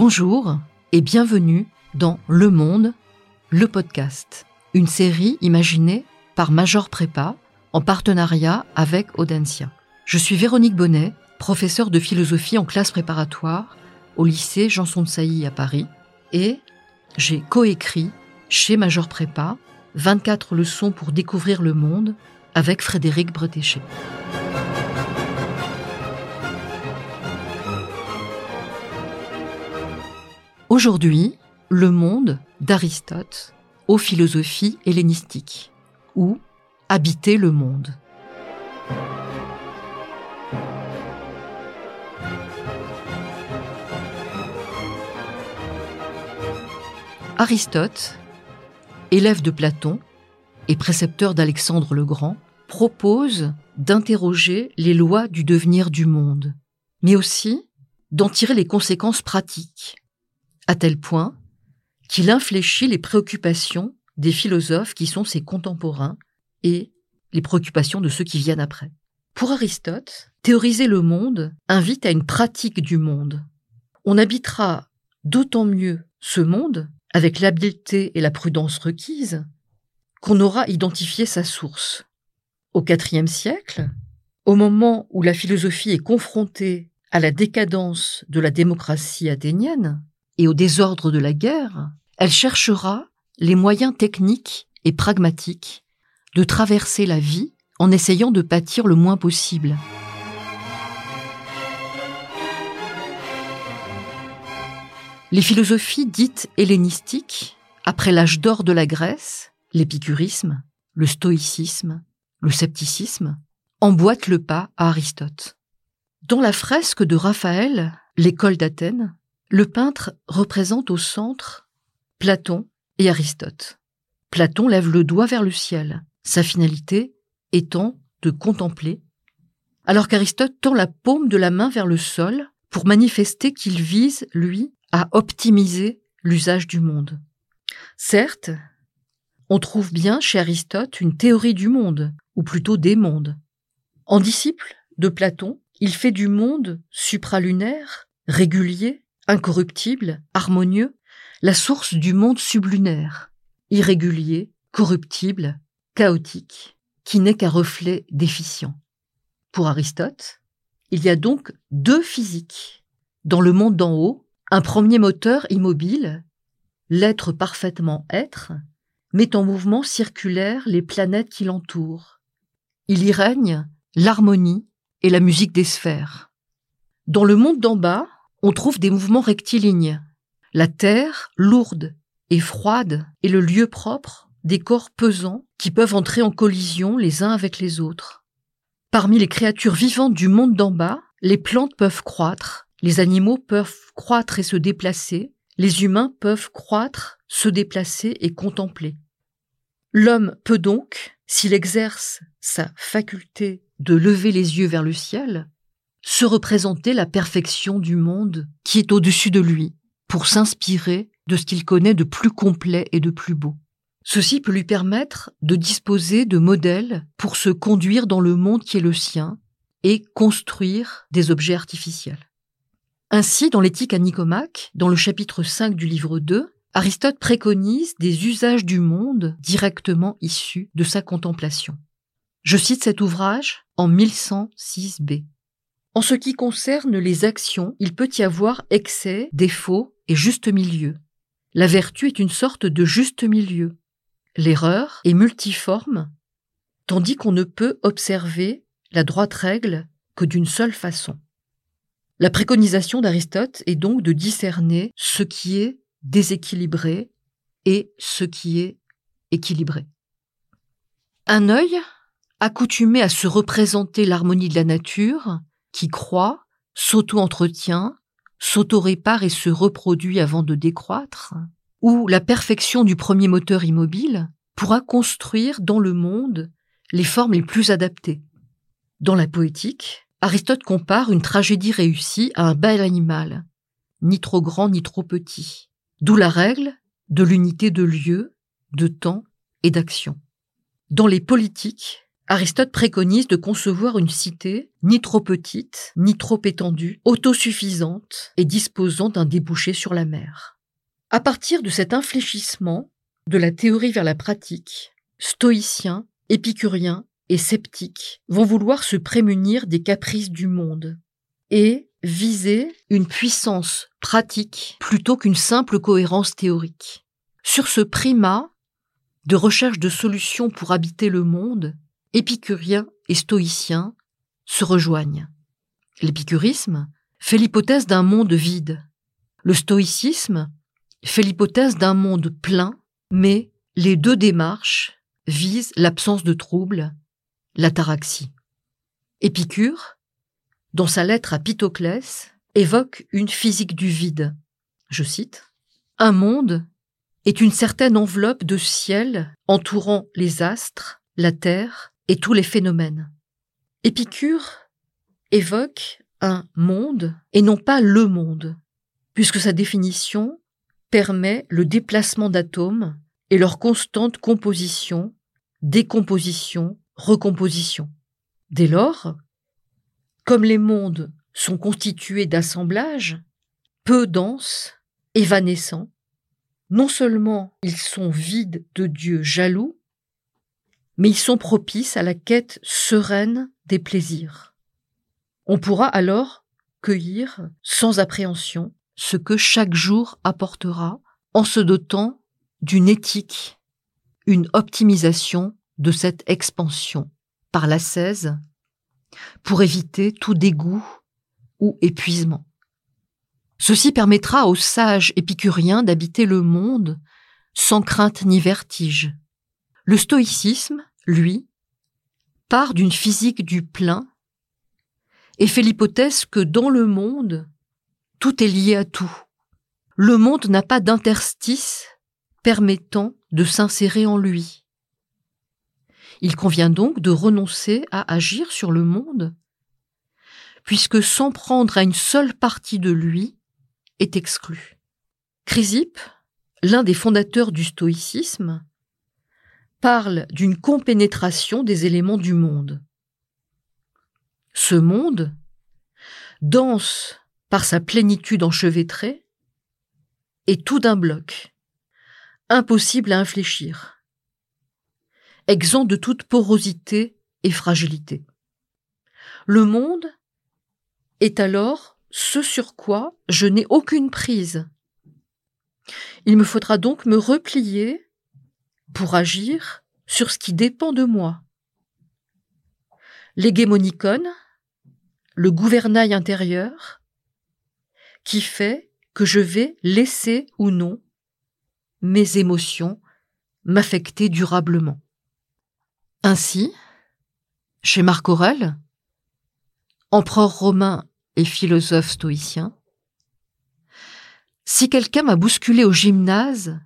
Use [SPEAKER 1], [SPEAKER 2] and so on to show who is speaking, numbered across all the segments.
[SPEAKER 1] Bonjour et bienvenue dans Le Monde, le podcast, une série imaginée par Major Prépa en partenariat avec Audencia. Je suis Véronique Bonnet, professeure de philosophie en classe préparatoire au lycée Janson de Sailly à Paris et j'ai coécrit chez Major Prépa 24 leçons pour découvrir le monde avec Frédéric Bretéché. Aujourd'hui, le monde d'Aristote aux philosophies hellénistiques, ou habiter le monde? Aristote, élève de Platon et précepteur d'Alexandre le Grand, propose d'interroger les lois du devenir du monde, mais aussi d'en tirer les conséquences pratiques à tel point qu'il infléchit les préoccupations des philosophes qui sont ses contemporains et les préoccupations de ceux qui viennent après. Pour Aristote, théoriser le monde invite à une pratique du monde. On habitera d'autant mieux ce monde, avec l'habileté et la prudence requises, qu'on aura identifié sa source. Au IVe siècle, au moment où la philosophie est confrontée à la décadence de la démocratie athénienne, et au désordre de la guerre, elle cherchera les moyens techniques et pragmatiques de traverser la vie en essayant de pâtir le moins possible. Les philosophies dites hellénistiques, après l'âge d'or de la Grèce, l'épicurisme, le stoïcisme, le scepticisme, emboîtent le pas à Aristote. Dans la fresque de Raphaël, l'école d'Athènes, le peintre représente au centre Platon et Aristote. Platon lève le doigt vers le ciel, sa finalité étant de contempler, alors qu'Aristote tend la paume de la main vers le sol pour manifester qu'il vise, lui, à optimiser l'usage du monde. Certes, on trouve bien chez Aristote une théorie du monde, ou plutôt des mondes. En disciple de Platon, il fait du monde supralunaire, régulier, incorruptible, harmonieux, la source du monde sublunaire, irrégulier, corruptible, chaotique, qui n'est qu'un reflet déficient. Pour Aristote, il y a donc deux physiques. Dans le monde d'en haut, un premier moteur immobile, l'être parfaitement être, met en mouvement circulaire les planètes qui l'entourent. Il y règne l'harmonie et la musique des sphères. Dans le monde d'en bas, on trouve des mouvements rectilignes. La Terre, lourde et froide, est le lieu propre des corps pesants qui peuvent entrer en collision les uns avec les autres. Parmi les créatures vivantes du monde d'en bas, les plantes peuvent croître, les animaux peuvent croître et se déplacer, les humains peuvent croître, se déplacer et contempler. L'homme peut donc, s'il exerce sa faculté de lever les yeux vers le ciel, se représenter la perfection du monde qui est au-dessus de lui, pour s'inspirer de ce qu'il connaît de plus complet et de plus beau. Ceci peut lui permettre de disposer de modèles pour se conduire dans le monde qui est le sien et construire des objets artificiels. Ainsi, dans l'éthique à Nicomaque, dans le chapitre 5 du livre 2, Aristote préconise des usages du monde directement issus de sa contemplation. Je cite cet ouvrage en 1106b. En ce qui concerne les actions, il peut y avoir excès, défaut et juste milieu. La vertu est une sorte de juste milieu. L'erreur est multiforme, tandis qu'on ne peut observer la droite règle que d'une seule façon. La préconisation d'Aristote est donc de discerner ce qui est déséquilibré et ce qui est équilibré. Un œil, accoutumé à se représenter l'harmonie de la nature, qui croît, s'auto-entretient, s'auto-répare et se reproduit avant de décroître, ou la perfection du premier moteur immobile pourra construire dans le monde les formes les plus adaptées. Dans la poétique, Aristote compare une tragédie réussie à un bel animal, ni trop grand ni trop petit, d'où la règle de l'unité de lieu, de temps et d'action. Dans les politiques, Aristote préconise de concevoir une cité ni trop petite, ni trop étendue, autosuffisante et disposant d'un débouché sur la mer. À partir de cet infléchissement de la théorie vers la pratique, stoïciens, épicuriens et sceptiques vont vouloir se prémunir des caprices du monde et viser une puissance pratique plutôt qu'une simple cohérence théorique. Sur ce primat de recherche de solutions pour habiter le monde, épicuriens et stoïciens se rejoignent. L'épicurisme fait l'hypothèse d'un monde vide. Le stoïcisme fait l'hypothèse d'un monde plein, mais les deux démarches visent l'absence de trouble, l'ataraxie. Épicure, dans sa lettre à Pythoclès, évoque une physique du vide. Je cite Un monde est une certaine enveloppe de ciel entourant les astres, la terre et tous les phénomènes. Épicure évoque un monde et non pas le monde, puisque sa définition permet le déplacement d'atomes et leur constante composition, décomposition, recomposition. Dès lors, comme les mondes sont constitués d'assemblages, peu denses, évanescents, non seulement ils sont vides de Dieu jaloux, mais ils sont propices à la quête sereine des plaisirs. On pourra alors cueillir sans appréhension ce que chaque jour apportera en se dotant d'une éthique, une optimisation de cette expansion par l'ascèse pour éviter tout dégoût ou épuisement. Ceci permettra aux sages épicuriens d'habiter le monde sans crainte ni vertige. Le stoïcisme, lui, part d'une physique du plein et fait l'hypothèse que dans le monde, tout est lié à tout. Le monde n'a pas d'interstice permettant de s'insérer en lui. Il convient donc de renoncer à agir sur le monde, puisque s'en prendre à une seule partie de lui est exclu. Chrysippe, l'un des fondateurs du stoïcisme, parle d'une compénétration des éléments du monde. Ce monde, dense par sa plénitude enchevêtrée, est tout d'un bloc, impossible à infléchir, exempt de toute porosité et fragilité. Le monde est alors ce sur quoi je n'ai aucune prise. Il me faudra donc me replier pour agir sur ce qui dépend de moi. L'hégémonicone, le gouvernail intérieur, qui fait que je vais laisser ou non mes émotions m'affecter durablement. Ainsi, chez Marc Aurèle, empereur romain et philosophe stoïcien. Si quelqu'un m'a bousculé au gymnase,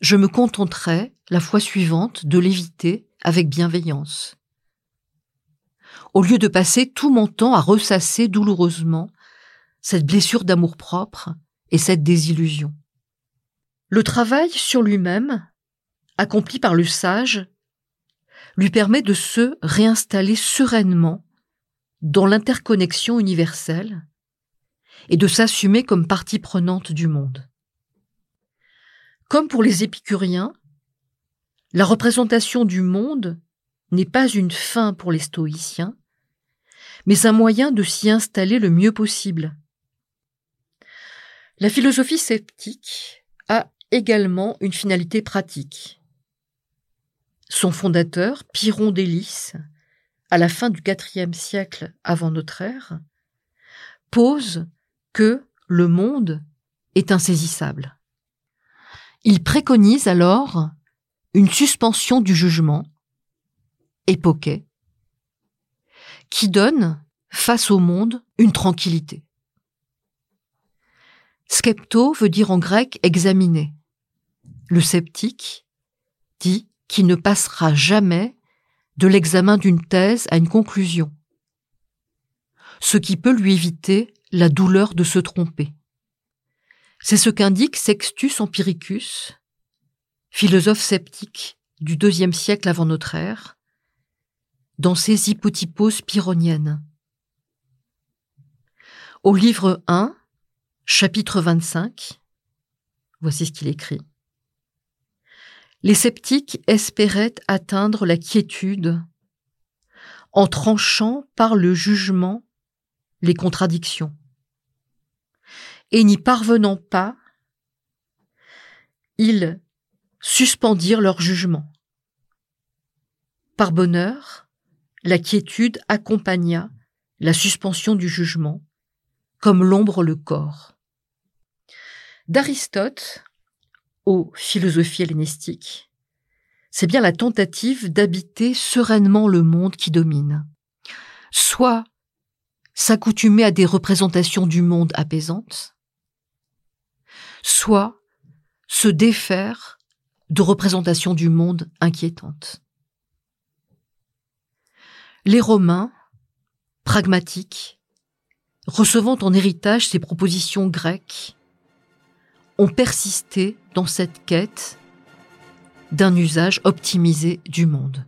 [SPEAKER 1] je me contenterai, la fois suivante, de l'éviter avec bienveillance. Au lieu de passer tout mon temps à ressasser douloureusement cette blessure d'amour-propre et cette désillusion. Le travail sur lui-même, accompli par le sage, lui permet de se réinstaller sereinement dans l'interconnexion universelle et de s'assumer comme partie prenante du monde. Comme pour les épicuriens, la représentation du monde n'est pas une fin pour les stoïciens, mais un moyen de s'y installer le mieux possible. La philosophie sceptique a également une finalité pratique. Son fondateur, Pyrrhon d'Hélice, à la fin du IVe siècle avant notre ère, pose que le monde est insaisissable. Il préconise alors une suspension du jugement, époquet, qui donne, face au monde, une tranquillité. Skepto veut dire en grec examiner. Le sceptique dit qu'il ne passera jamais de l'examen d'une thèse à une conclusion, ce qui peut lui éviter la douleur de se tromper. C'est ce qu'indique Sextus Empiricus, philosophe sceptique du deuxième siècle avant notre ère, dans ses hypotyposes pyrrhoniennes. Au livre 1, chapitre 25, voici ce qu'il écrit. Les sceptiques espéraient atteindre la quiétude en tranchant par le jugement les contradictions. Et n'y parvenant pas, ils suspendirent leur jugement. Par bonheur, la quiétude accompagna la suspension du jugement, comme l'ombre le corps. D'Aristote aux philosophies hellénistiques, c'est bien la tentative d'habiter sereinement le monde qui domine. Soit s'accoutumer à des représentations du monde apaisantes, soit se défaire de représentations du monde inquiétantes. Les Romains, pragmatiques, recevant en héritage ces propositions grecques, ont persisté dans cette quête d'un usage optimisé du monde.